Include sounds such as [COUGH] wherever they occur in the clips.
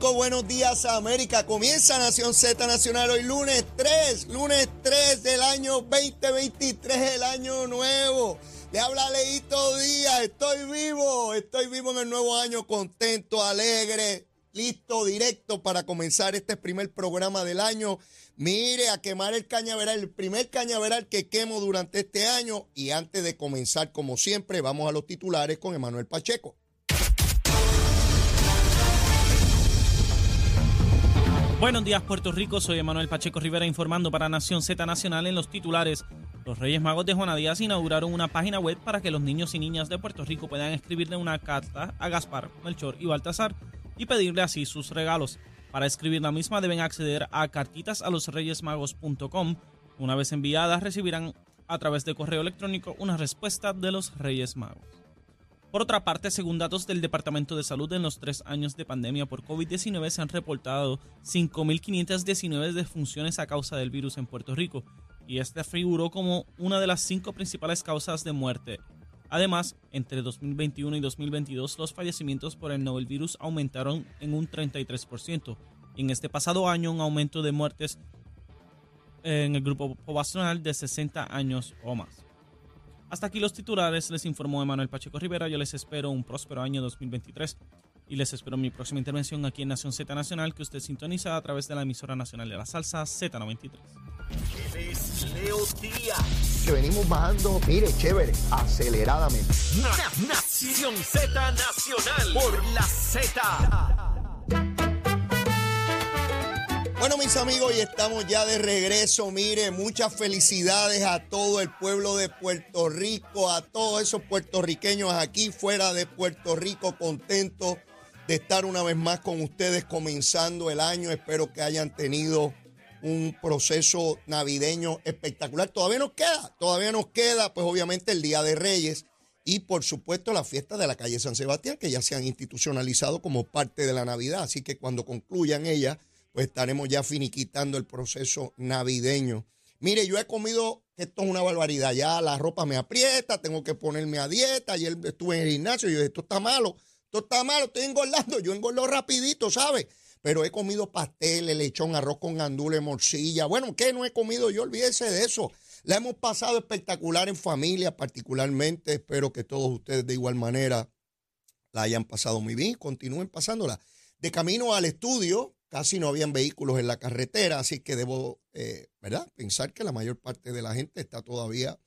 Buenos días América. Comienza Nación Z Nacional hoy lunes 3, lunes 3 del año 2023, el año nuevo. Le habla Leito Díaz, estoy vivo, estoy vivo en el nuevo año, contento, alegre, listo, directo para comenzar este primer programa del año. Mire, a quemar el cañaveral, el primer cañaveral que quemo durante este año. Y antes de comenzar, como siempre, vamos a los titulares con Emanuel Pacheco. Buenos días Puerto Rico, soy Emanuel Pacheco Rivera informando para Nación Z Nacional en los titulares. Los Reyes Magos de Juana Díaz inauguraron una página web para que los niños y niñas de Puerto Rico puedan escribirle una carta a Gaspar, Melchor y Baltasar y pedirle así sus regalos. Para escribir la misma deben acceder a cartitasalosreyesmagos.com. Una vez enviadas recibirán a través de correo electrónico una respuesta de los Reyes Magos. Por otra parte, según datos del Departamento de Salud, en los tres años de pandemia por COVID-19 se han reportado 5.519 defunciones a causa del virus en Puerto Rico, y este figuró como una de las cinco principales causas de muerte. Además, entre 2021 y 2022 los fallecimientos por el novel virus aumentaron en un 33%, y en este pasado año un aumento de muertes en el grupo poblacional de 60 años o más. Hasta aquí los titulares, les informó Emanuel Pacheco Rivera. Yo les espero un próspero año 2023 y les espero mi próxima intervención aquí en Nación Z Nacional que usted sintoniza a través de la emisora nacional de la salsa Z93. Leo Díaz. Que venimos bajando, mire, chévere, aceleradamente. Nación Z Nacional por la Z. Bueno, mis amigos, y estamos ya de regreso. Mire, muchas felicidades a todo el pueblo de Puerto Rico, a todos esos puertorriqueños aquí fuera de Puerto Rico, contentos de estar una vez más con ustedes comenzando el año. Espero que hayan tenido un proceso navideño espectacular. Todavía nos queda, todavía nos queda, pues obviamente el Día de Reyes y por supuesto la fiesta de la calle San Sebastián, que ya se han institucionalizado como parte de la Navidad. Así que cuando concluyan ellas pues estaremos ya finiquitando el proceso navideño. Mire, yo he comido, esto es una barbaridad, ya la ropa me aprieta, tengo que ponerme a dieta, ayer estuve en el gimnasio y yo dije, esto está malo, esto está malo, estoy engordando, yo engordo rapidito, ¿sabes? Pero he comido pasteles, lechón, arroz con gandules, morcilla. Bueno, ¿qué no he comido? Yo olvídese de eso. La hemos pasado espectacular en familia, particularmente. Espero que todos ustedes de igual manera la hayan pasado muy bien. Continúen pasándola. De camino al estudio, casi no habían vehículos en la carretera, así que debo, eh, ¿verdad? Pensar que la mayor parte de la gente está todavía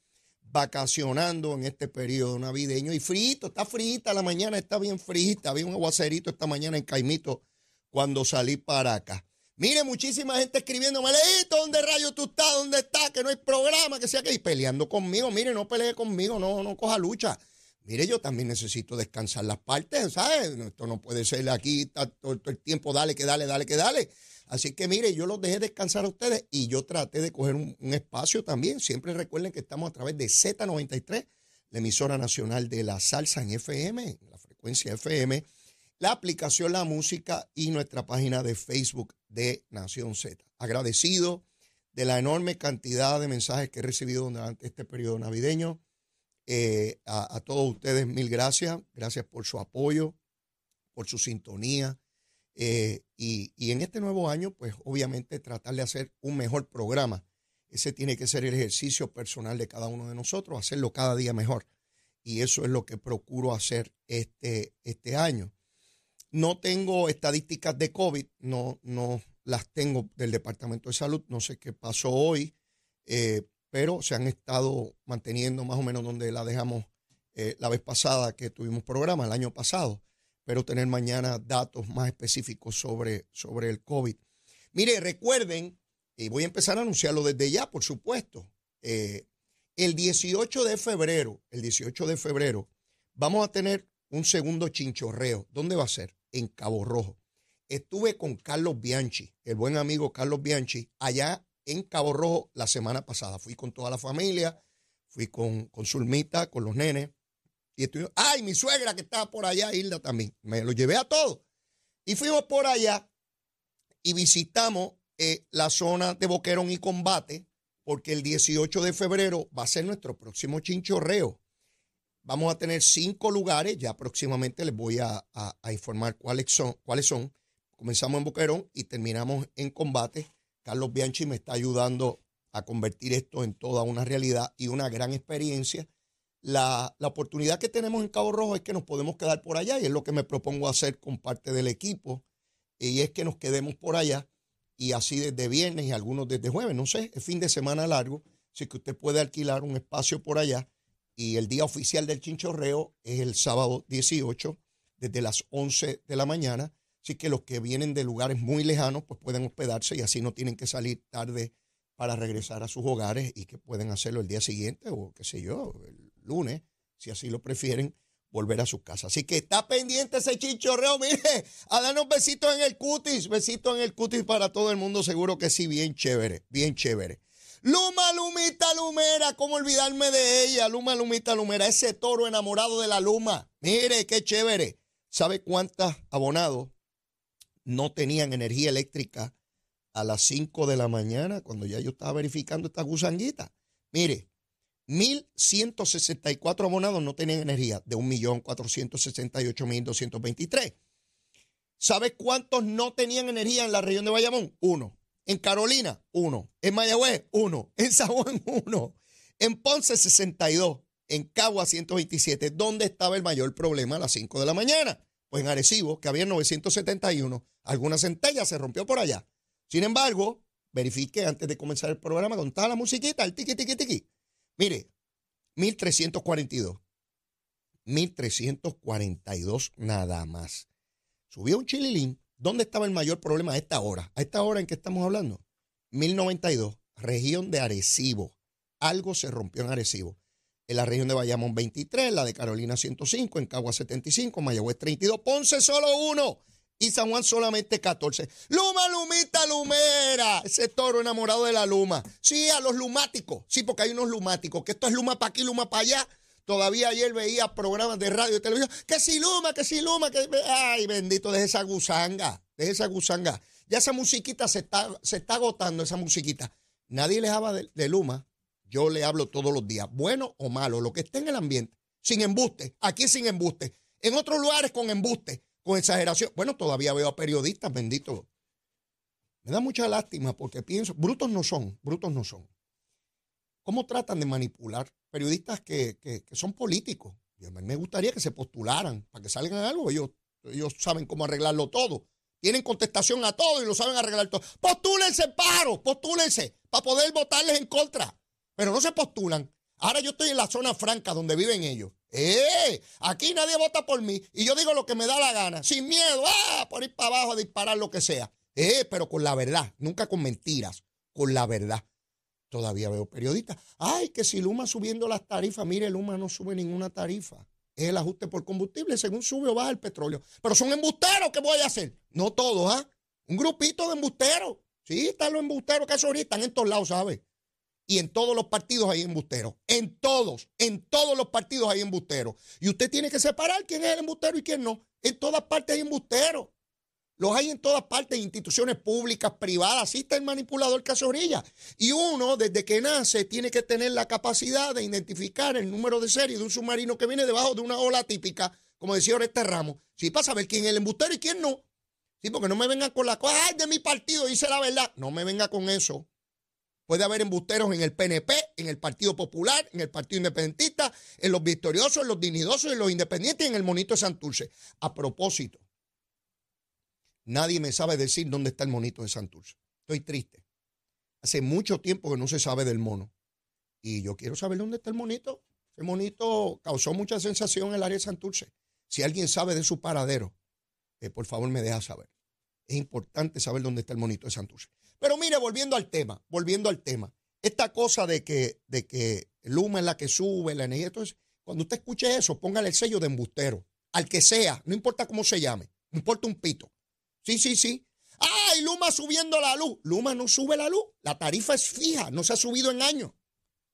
vacacionando en este periodo navideño y frito, está frita la mañana, está bien frita, había un aguacerito esta mañana en Caimito cuando salí para acá. Mire, muchísima gente escribiéndome, Leito, ¿dónde rayo tú estás? ¿Dónde estás? Que no hay programa, que sea que... Y peleando conmigo, mire, no pelee conmigo, no, no coja lucha. Mire, yo también necesito descansar las partes, ¿sabes? Esto no puede ser aquí todo, el tiempo, dale, que dale, dale, que dale. Así que mire, yo los dejé descansar a ustedes y yo traté de coger un, espacio también. Siempre recuerden que estamos a través de Z93, la emisora nacional de la salsa en FM, la frecuencia FM, la aplicación La Música y nuestra página de Facebook de Nación Z. Agradecido de la enorme cantidad de mensajes que he recibido durante este periodo navideño eh, a, todos ustedes, mil gracias. Gracias por su apoyo, por su sintonía. Eh, y, y, en este nuevo año, pues obviamente tratar de hacer un mejor programa. Ese tiene que ser el ejercicio personal de cada uno de nosotros, hacerlo cada día mejor. Y eso es lo que procuro hacer este, este año. No tengo estadísticas de COVID, no, no las tengo del Departamento de Salud, no sé qué pasó hoy, eh, pero se han estado manteniendo más o menos donde la dejamos eh, la vez pasada que tuvimos programa, el año pasado. Pero tener mañana datos más específicos sobre, sobre el COVID. Mire, recuerden, y voy a empezar a anunciarlo desde ya, por supuesto, eh, el 18 de febrero, el 18 de febrero, vamos a tener un segundo chinchorreo. ¿Dónde va a ser? En Cabo Rojo. Estuve con Carlos Bianchi, el buen amigo Carlos Bianchi, allá en Cabo Rojo la semana pasada. Fui con toda la familia, fui con, con Zulmita, con los nenes. Y estoy, ay, mi suegra que estaba por allá, Hilda también. Me lo llevé a todos. Y fuimos por allá y visitamos eh, la zona de Boquerón y Combate, porque el 18 de febrero va a ser nuestro próximo chinchorreo. Vamos a tener cinco lugares, ya próximamente les voy a, a informar cuáles son, cuáles son comenzamos en Boquerón y terminamos en combate. Carlos Bianchi me está ayudando a convertir esto en toda una realidad y una gran experiencia. La, la, oportunidad que tenemos en Cabo Rojo es que nos podemos quedar por allá y es lo que me propongo hacer con parte del equipo. Y es que nos quedemos por allá y así desde viernes y algunos desde jueves, no sé, es fin de semana largo, así que usted puede alquilar un espacio por allá. Y el día oficial del chinchorreo es el sábado 18 desde las 11 de la mañana, así que los que vienen de lugares muy lejanos pues pueden hospedarse y así no tienen que salir tarde para regresar a sus hogares y que pueden hacerlo el día siguiente o qué sé yo, el lunes, si así lo prefieren, volver a su casa. Así que está pendiente ese chinchorreo, mire, a darnos besitos en el cutis, besitos en el cutis para todo el mundo, seguro que sí, bien chévere, bien chévere. Luma, Lumita, Lumera, ¿cómo olvidarme de ella? Luma, Lumita, Lumera, ese toro enamorado de la Luma. Mire, qué chévere. ¿Sabe cuántos abonados no tenían energía eléctrica a las 5 de la mañana cuando ya yo estaba verificando esta gusanguita? Mire, 1.164 abonados no tenían energía de 1.468.223. ¿Sabes cuántos no tenían energía en la región de Bayamón? Uno. En Carolina, uno. En Mayagüez, uno. En San Juan, uno. En Ponce, 62. En Cagua, 127. ¿Dónde estaba el mayor problema a las 5 de la mañana? Pues en Arecibo, que había 971. Alguna centella se rompió por allá. Sin embargo, verifique antes de comenzar el programa con toda la musiquita, el tiqui, tiqui, tiqui. Mire, 1342. 1342 nada más. Subió un chililín. ¿Dónde estaba el mayor problema a esta hora? A esta hora en que estamos hablando. 1092, región de Arecibo. Algo se rompió en Arecibo. En la región de Bayamón 23, la de Carolina 105, en Cagua 75, Mayagüez 32, Ponce solo uno y San Juan solamente 14. Luma, Lumita, Lumera. Ese toro enamorado de la Luma. Sí, a los lumáticos. Sí, porque hay unos lumáticos. Que esto es Luma para aquí, Luma para allá. Todavía ayer veía programas de radio y televisión. Que si Luma, que si Luma, que. Ay, bendito, deje esa gusanga. Deje esa gusanga. Ya esa musiquita se está, se está agotando, esa musiquita. Nadie le habla de Luma. Yo le hablo todos los días. Bueno o malo, lo que esté en el ambiente. Sin embuste. Aquí sin embuste. En otros lugares con embuste con exageración. Bueno, todavía veo a periodistas, bendito. Me da mucha lástima porque pienso, brutos no son, brutos no son. ¿Cómo tratan de manipular periodistas que, son políticos? me gustaría que se postularan para que salgan algo. Ellos, ellos saben cómo arreglarlo todo. Tienen contestación a todo y lo saben arreglar todo. Postúlense, paro, postúlense para poder votarles en contra. Pero no se postulan. Ahora yo estoy en la zona franca donde viven ellos. ¡Eh! Aquí nadie vota por mí y yo digo lo que me da la gana, sin miedo, ¡ah! Por ir para abajo a disparar lo que sea. ¡Eh! Pero con la verdad, nunca con mentiras, con la verdad. Todavía veo periodistas. ¡Ay! Que si Luma subiendo las tarifas, mire, Luma no sube ninguna tarifa. Es el ajuste por combustible según sube o baja el petróleo. Pero son embusteros, ¿qué voy a hacer? No todos, ¿ah? Un grupito de embusteros. Sí, están los embusteros que ahorita están en todos lados, ¿sabes? Y en todos los partidos hay embusteros. En todos, en todos los partidos hay embusteros. Y usted tiene que separar quién es el embustero y quién no. En todas partes hay embusteros. Los hay en todas partes, instituciones públicas, privadas. Así está el manipulador Casorilla. Y uno, desde que nace, tiene que tener la capacidad de identificar el número de serie de un submarino que viene debajo de una ola típica, como decía Oreste Ramos. Sí, para saber quién es el embustero y quién no. Sí, porque no me vengan con la cosa, de mi partido, dice la verdad. No me venga con eso. Puede haber embusteros en el PNP, en el Partido Popular, en el Partido Independentista, en los victoriosos, en los dignidosos, en los independientes y en el monito de Santurce. A propósito, nadie me sabe decir dónde está el monito de Santurce. Estoy triste. Hace mucho tiempo que no se sabe del mono. Y yo quiero saber dónde está el monito. Ese monito causó mucha sensación en el área de Santurce. Si alguien sabe de su paradero, eh, por favor me deja saber. Es importante saber dónde está el monito de Santurce. Pero mire, volviendo al tema, volviendo al tema, esta cosa de que, de que Luma es la que sube, la energía, entonces, cuando usted escuche eso, póngale el sello de embustero, al que sea, no importa cómo se llame, no importa un pito. Sí, sí, sí. ¡Ay, Luma subiendo la luz! Luma no sube la luz, la tarifa es fija, no se ha subido en años.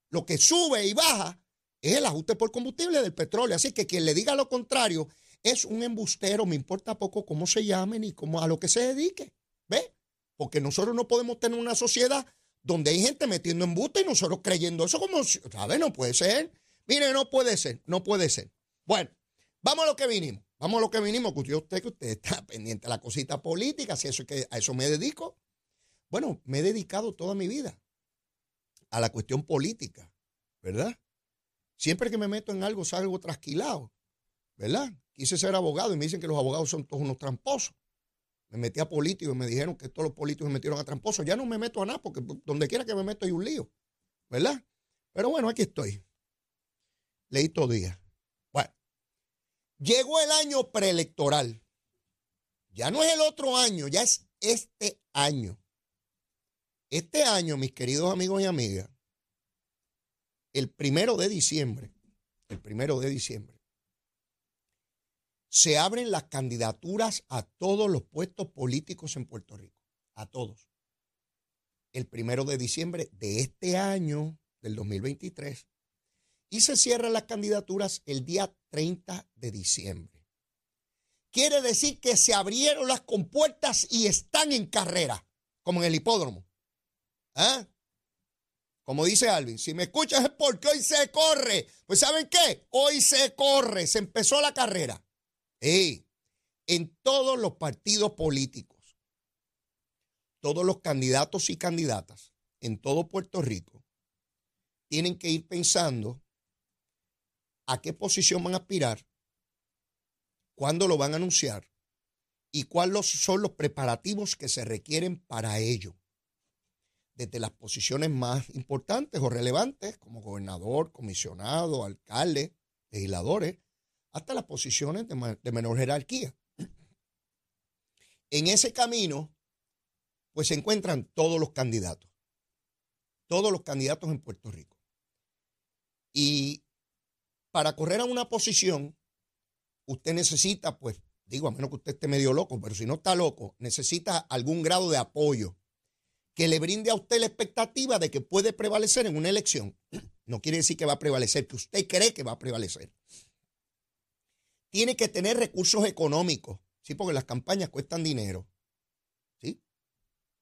Lo que sube y baja es el ajuste por combustible del petróleo. Así que quien le diga lo contrario es un embustero, me importa poco cómo se llame ni cómo, a lo que se dedique. ¿Ve? Porque nosotros no podemos tener una sociedad donde hay gente metiendo embuste y nosotros creyendo eso como, ¿sabes? No puede ser. Mire, no puede ser, no puede ser. Bueno, vamos a lo que vinimos. vamos a lo que vinimos, que usted, que usted está [LAUGHS] pendiente de la cosita política, si eso es que a eso me dedico. Bueno, me he dedicado toda mi vida a la cuestión política, ¿verdad? Siempre que me meto en algo salgo trasquilado, ¿verdad? Quise ser abogado y me dicen que los abogados son todos unos tramposos. Me metí a políticos y me dijeron que todos los políticos me metieron a tramposos. Ya no me meto a nada porque donde quiera que me meto hay un lío, ¿verdad? Pero bueno, aquí estoy. Leí todo día. Bueno, llegó el año preelectoral. Ya no es el otro año, ya es este año. Este año, mis queridos amigos y amigas, el primero de diciembre, el primero de diciembre, se abren las candidaturas a todos los puestos políticos en Puerto Rico, a todos. El primero de diciembre de este año, del 2023, y se cierran las candidaturas el día 30 de diciembre. Quiere decir que se abrieron las compuertas y están en carrera, como en el hipódromo. ¿Ah? Como dice Alvin, si me escuchas es porque hoy se corre. Pues ¿saben qué? Hoy se corre, se empezó la carrera. En todos los partidos políticos, todos los candidatos y candidatas en todo Puerto Rico tienen que ir pensando a qué posición van a aspirar, cuándo lo van a anunciar y cuáles son los preparativos que se requieren para ello. Desde las posiciones más importantes o relevantes, como gobernador, comisionado, alcalde, legisladores, hasta las posiciones de, menor jerarquía. En ese camino, pues se encuentran todos los candidatos, todos los candidatos en Puerto Rico. Y para correr a una posición, usted necesita, pues, digo, a menos que usted esté medio loco, pero si no está loco, necesita algún grado de apoyo que le brinde a usted la expectativa de que puede prevalecer en una elección. No quiere decir que va a prevalecer, que usted cree que va a prevalecer. Tiene que tener recursos económicos, ¿sí? Porque las campañas cuestan dinero, ¿sí?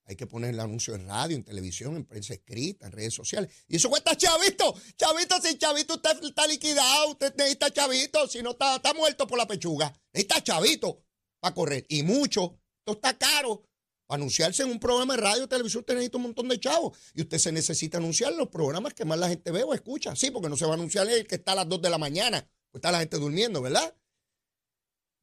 Hay que poner el anuncio en radio, en televisión, en prensa escrita, en redes sociales. Y eso cuesta chavito. Chavito, si chavito usted está liquidado, usted necesita chavito, si no está, está muerto por la pechuga. Necesita chavito para correr. Y mucho. Esto está caro anunciarse en un programa de radio, televisión, usted necesita un montón de chavos. Y usted se necesita anunciar en los programas que más la gente ve o escucha. Sí, porque no se va a anunciar el que está a las 2 de la mañana. Pues está la gente durmiendo, ¿verdad?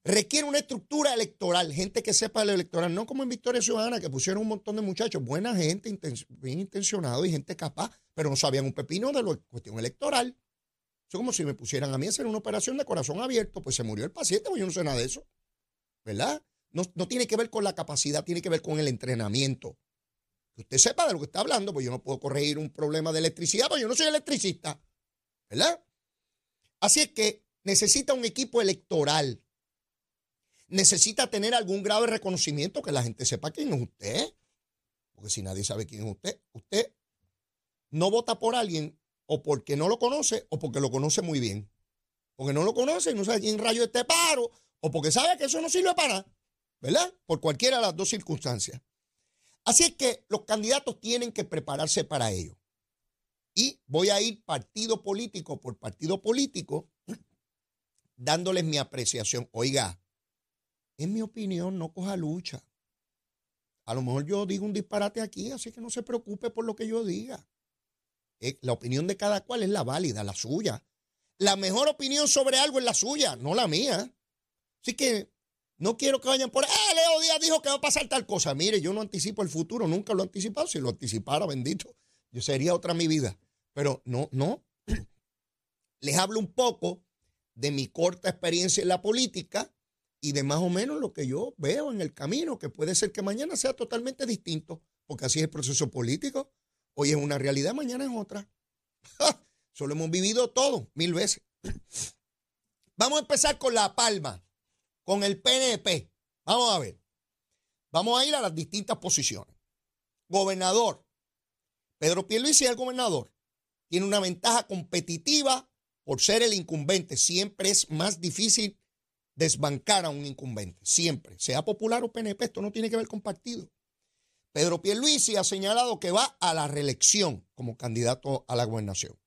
Requiere una estructura electoral, gente que sepa el electoral, no como en Victoria Ciudadana, que pusieron un montón de muchachos, buena gente, bien intencionado y gente capaz, pero no sabían un pepino de la cuestión electoral. Es como si me pusieran a mí a hacer una operación de corazón abierto, pues se murió el paciente, pues yo no sé nada de eso, ¿verdad? No, tiene que ver con la capacidad, tiene que ver con el entrenamiento. Que usted sepa de lo que está hablando, pues yo no puedo corregir un problema de electricidad, pues yo no soy electricista. ¿Verdad? Así es que necesita un equipo electoral. Necesita tener algún grado de reconocimiento que la gente sepa quién es usted. Porque si nadie sabe quién es usted, usted no vota por alguien o porque no lo conoce o porque lo conoce muy bien. Porque no lo conoce y no sabe quién rayo este paro o porque sabe que eso no sirve para nada. ¿verdad? Por cualquiera de las dos circunstancias. Así es que los candidatos tienen que prepararse para ello. Y voy a ir partido político por partido político [CLEARS THROAT] dándoles mi apreciación. Oiga, en mi opinión, no coja lucha. A lo mejor yo digo un disparate aquí, así que no se preocupe por lo que yo diga. Eh, la opinión de cada cual es la válida, la suya. La mejor opinión sobre algo es la suya, no la mía. Así que no quiero que vayan por, ah, Leo Díaz dijo que va a pasar tal cosa. Mire, yo no anticipo el futuro, nunca lo he anticipado. Si lo anticipara, bendito, yo sería otra mi vida. Pero no, no. [CLEARS THROAT] Les hablo un poco de mi corta experiencia en la política y de más o menos lo que yo veo en el camino, que puede ser que mañana sea totalmente distinto, porque así es el proceso político. Hoy es una realidad, mañana es otra. [LAUGHS] Solo hemos vivido todo mil veces. [SNIFFS] Vamos a empezar con La Palma con el PNP. Vamos a ver. Vamos a ir a las distintas posiciones. Gobernador. Pedro Pierluisi es el gobernador. Tiene una ventaja competitiva por ser el incumbente. Siempre es más difícil desbancar a un incumbente. Siempre. Sea popular o PNP, esto no tiene que ver con partido. Pedro Pierluisi ha señalado que va a la reelección como candidato a la gobernación.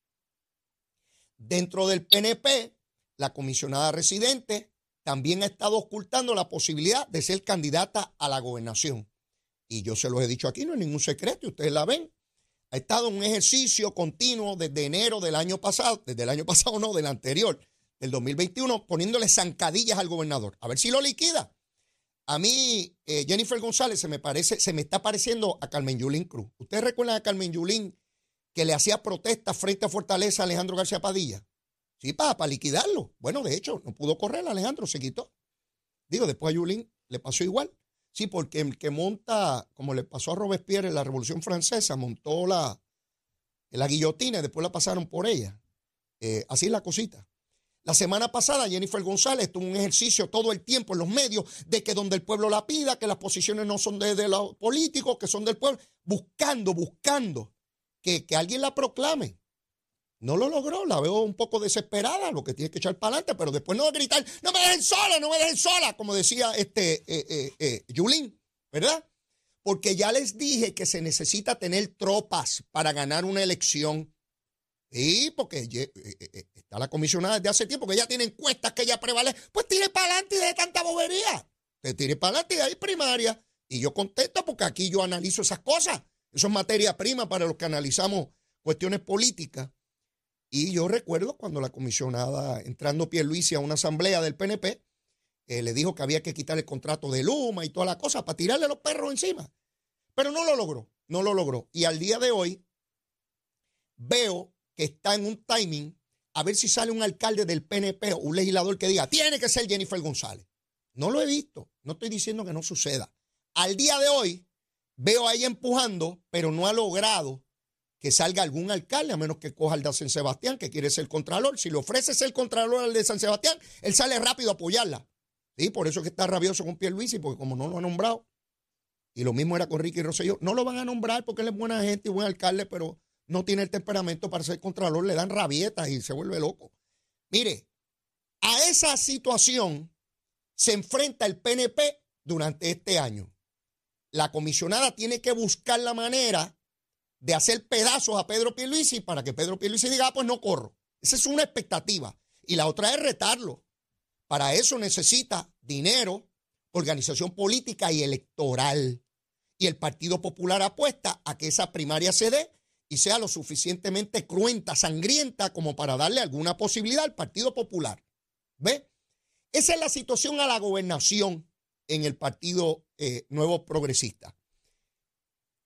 Dentro del PNP, la comisionada residente también ha estado ocultando la posibilidad de ser candidata a la gobernación. Y yo se los he dicho aquí, no es ningún secreto, ustedes la ven. Ha estado en un ejercicio continuo desde enero del año pasado, desde el año [LAUGHS] pasado no, del anterior, del 2021, poniéndole zancadillas al gobernador. A ver si lo liquida. A mí, eh, Jennifer González se me parece, se me está pareciendo a Carmen Yulín Cruz. ¿Ustedes recuerdan a Carmen Yulín que le hacía protestas frente a Fortaleza a Alejandro García Padilla? Sí, para, liquidarlo. Bueno, de hecho, no pudo correr Alejandro, se quitó. Digo, después a Yulín le pasó igual. Sí, porque el que monta, como le pasó a Robespierre en la Revolución Francesa, montó la, la guillotina y después la pasaron por ella. Eh, así es la cosita. La semana pasada Jennifer González tuvo un ejercicio todo el tiempo en los medios de que donde el pueblo la pida, que las posiciones no son de, los políticos, que son del pueblo, buscando, buscando que, que alguien la proclame. No lo logró, la veo un poco desesperada, lo que tiene que echar para adelante, pero después no va a gritar, no me dejen sola, no me dejen sola, como decía este eh, eh, eh, ¿verdad? Porque ya les dije que se necesita tener tropas para ganar una elección. Y porque está la comisionada desde hace tiempo, que ya tiene encuestas que ya prevalece. Pues tire para adelante y de tanta bobería. Te tire para adelante y hay primaria. Y yo contesto porque aquí yo analizo esas cosas. Eso es materia prima para los que analizamos cuestiones políticas. Y yo recuerdo cuando la comisionada, entrando Pierluisi a una asamblea del PNP, eh, le dijo que había que quitar el contrato de Luma y toda la cosa para tirarle los perros encima. Pero no lo logró, no lo logró. Y al día de hoy veo que está en un timing a ver si sale un alcalde del PNP o un legislador que diga, tiene que ser Jennifer González. No lo he visto, no estoy diciendo que no suceda. Al día de hoy veo a ella empujando, pero no ha logrado que salga algún alcalde, a menos que coja el de San Sebastián, que quiere ser contralor. Si le ofrece ser contralor al de San Sebastián, él sale rápido a apoyarla. ¿Sí? Por eso que está rabioso con Pierluisi, porque como no lo ha nombrado, y lo mismo era con Ricky Rosselló, no lo van a nombrar porque él es buena gente y buen alcalde, pero no tiene el temperamento para ser contralor, le dan rabietas y se vuelve loco. Mire, a esa situación se enfrenta el PNP durante este año. La comisionada tiene que buscar la manera de hacer pedazos a Pedro Pierluisi para que Pedro Pierluisi diga, ah, pues no corro. Esa es una expectativa. Y la otra es retarlo. Para eso necesita dinero, organización política y electoral. Y el Partido Popular apuesta a que esa primaria se dé y sea lo suficientemente cruenta, sangrienta, como para darle alguna posibilidad al Partido Popular. ¿Ve? Esa es la situación a la gobernación en el Partido eh, Nuevo Progresista.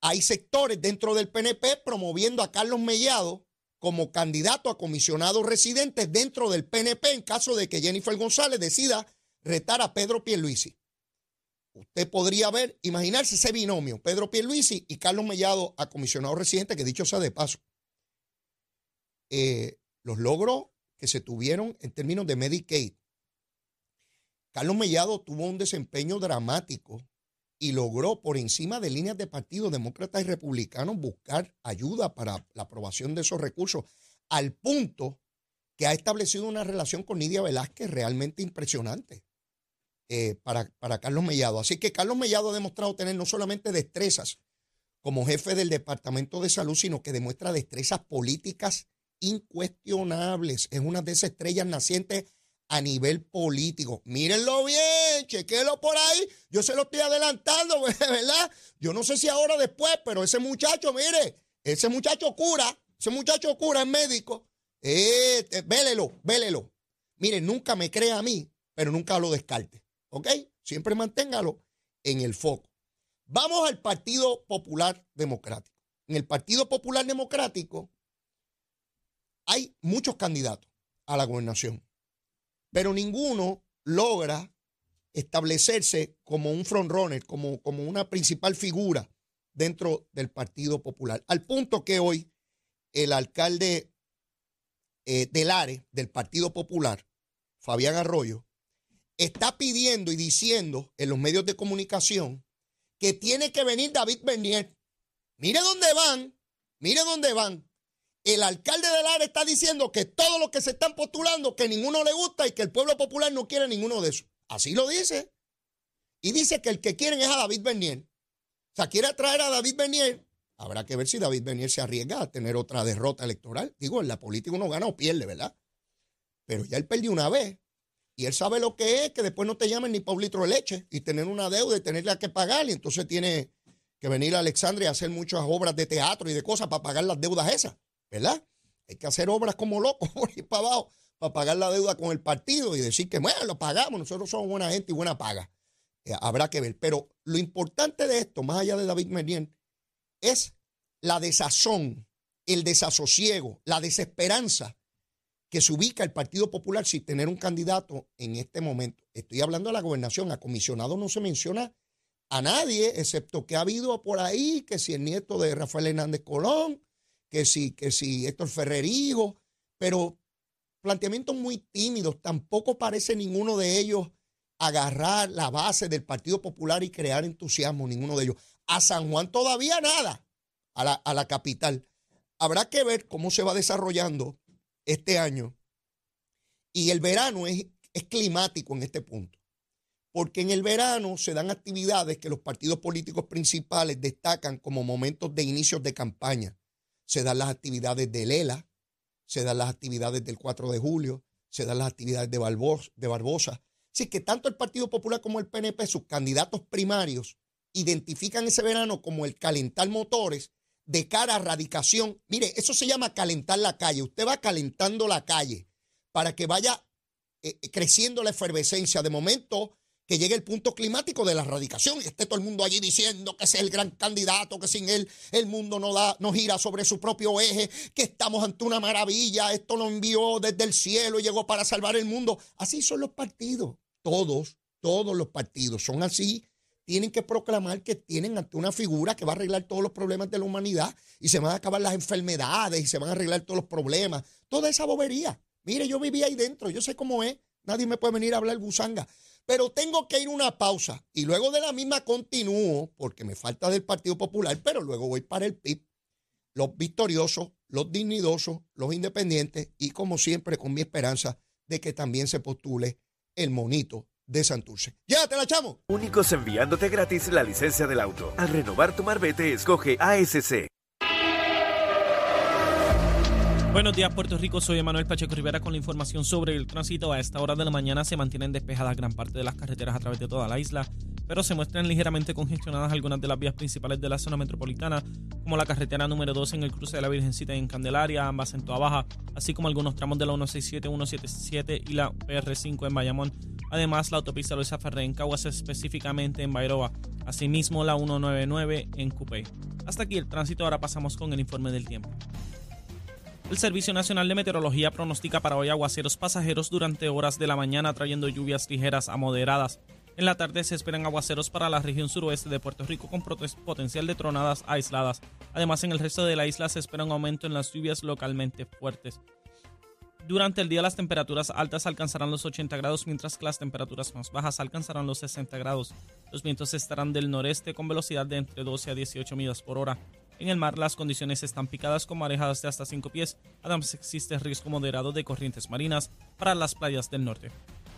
Hay sectores dentro del PNP promoviendo a Carlos Mellado como candidato a comisionado residente dentro del PNP en caso de que Jennifer González decida retar a Pedro Pierluisi. Usted podría ver, imaginarse ese binomio, Pedro Pierluisi y Carlos Mellado a comisionado residente, que dicho sea de paso, eh, los logros que se tuvieron en términos de Medicaid. Carlos Mellado tuvo un desempeño dramático y logró por encima de líneas de partido demócratas y republicanos buscar ayuda para la aprobación de esos recursos, al punto que ha establecido una relación con Nidia Velázquez realmente impresionante eh, para, para Carlos Mellado. Así que Carlos Mellado ha demostrado tener no solamente destrezas como jefe del Departamento de Salud, sino que demuestra destrezas políticas incuestionables. Es una de esas estrellas nacientes a nivel político. Mírenlo bien, chequenlo por ahí. Yo se lo estoy adelantando, [LAUGHS] ¿verdad? Yo no sé si ahora o después, pero ese muchacho, mire, ese muchacho cura, ese muchacho cura es médico. Eh, vélelo, vélelo. Mire, nunca me crea a mí, pero nunca lo descarte. ¿Ok? Siempre manténgalo en el foco. Vamos al Partido Popular Democrático. En el Partido Popular Democrático hay muchos candidatos a la gobernación pero ninguno logra establecerse como un frontrunner, como, como una principal figura dentro del Partido Popular. Al punto que hoy el alcalde eh, del ARE, del Partido Popular, Fabián Arroyo, está pidiendo y diciendo en los medios de comunicación que tiene que venir David Bernier. Mire dónde van, mire dónde van el alcalde del área está diciendo que todos los que se están postulando, que ninguno le gusta y que el pueblo popular no quiere ninguno de esos. Así lo dice. Y dice que el que quieren es a David Bernier. O sea, quiere traer a David Bernier. Habrá que ver si David Bernier se arriesga a tener otra derrota electoral. Digo, en la política uno gana o pierde, ¿verdad? Pero ya él perdió una vez. Y él sabe lo que es, que después no te llamen ni para un litro de leche y tener una deuda y tenerla que pagar. Y entonces tiene que venir a Alexandria a hacer muchas obras de teatro y de cosas para pagar las deudas esas, ¿verdad? Hay que hacer obras como locos [LAUGHS] por ir para abajo para pagar la deuda con el partido y decir que, bueno, lo pagamos, nosotros somos buena gente y buena paga. Eh, habrá que ver. Pero lo importante de esto, más allá de David Mernier, es la desazón, el desasosiego, la desesperanza que se ubica el Partido Popular sin tener un candidato en este momento. Estoy hablando de la gobernación, a comisionado no se menciona a nadie, excepto que ha habido por ahí, que si el nieto de Rafael Hernández Colón, que si, que si Héctor Ferrerijo, pero planteamientos muy tímidos, tampoco parece ninguno de ellos agarrar la base del Partido Popular y crear entusiasmo, ninguno de ellos. A San Juan todavía nada, a la, a la capital. Habrá que ver cómo se va desarrollando este año. Y el verano es, climático en este punto, porque en el verano se dan actividades que los partidos políticos principales destacan como momentos de inicios de campaña. Se dan las actividades de Lela, se dan las actividades del 4 de julio, se dan las actividades de Barbosa. De Barbosa. Así que tanto el Partido Popular como el PNP, sus candidatos primarios, identifican ese verano como el calentar motores de cara a radicación. Mire, eso se llama calentar la calle. Usted va calentando la calle para que vaya eh, eh, creciendo la efervescencia. De momento que llegue el punto climático de la radicación y esté todo el mundo allí diciendo que es el gran candidato, que sin él el mundo no, da, no gira sobre su propio eje, que estamos ante una maravilla, esto lo envió desde el cielo y llegó para salvar el mundo. Así son los partidos, todos, todos los partidos son así tienen que proclamar que tienen ante una figura que va a arreglar todos los problemas de la humanidad y se van a acabar las enfermedades y se van a arreglar todos los problemas. Toda esa bobería. Mire, yo viví ahí dentro, yo sé cómo es. Nadie me puede venir a hablar gusanga. Pero tengo que ir a una pausa y luego de la misma continúo, porque me falta del Partido Popular, pero luego voy para el PIB. Los victoriosos, los dignidosos, los independientes y como siempre con mi esperanza de que también se postule el monito de Santurce. Ya, te la echamos. Únicos enviándote gratis la licencia del auto. Al renovar tu marbete, escoge ASC. Buenos días, Puerto Rico. Soy Emanuel Pacheco Rivera con la información sobre el tránsito. A esta hora de la mañana se mantienen despejadas gran parte de las carreteras a través de toda la isla, pero se muestran ligeramente congestionadas algunas de las vías principales de la zona metropolitana, como la carretera número 2 en el cruce de la Virgencita en Candelaria, ambas en Toa Baja, así como algunos tramos de la 167, 177 y la PR5 en Bayamón. Además, la autopista Luisa Ferré en Caguas, específicamente en Bairoa. Asimismo, la 199 en Cupey. Hasta aquí el tránsito, ahora pasamos con el informe del tiempo. El Servicio Nacional de Meteorología pronostica para hoy aguaceros pasajeros durante horas de la mañana, trayendo lluvias ligeras a moderadas. En la tarde se esperan aguaceros para la región suroeste de Puerto Rico con potencial de tronadas aisladas. Además, en el resto de la isla se espera un aumento en las lluvias localmente fuertes. Durante el día las temperaturas altas alcanzarán los 80 grados, mientras que las temperaturas más bajas alcanzarán los 60 grados. Los vientos estarán del noreste con velocidad de entre 12 a 18 millas por hora. En el mar las condiciones están picadas con marejadas de hasta 5 pies, además existe riesgo moderado de corrientes marinas para las playas del norte.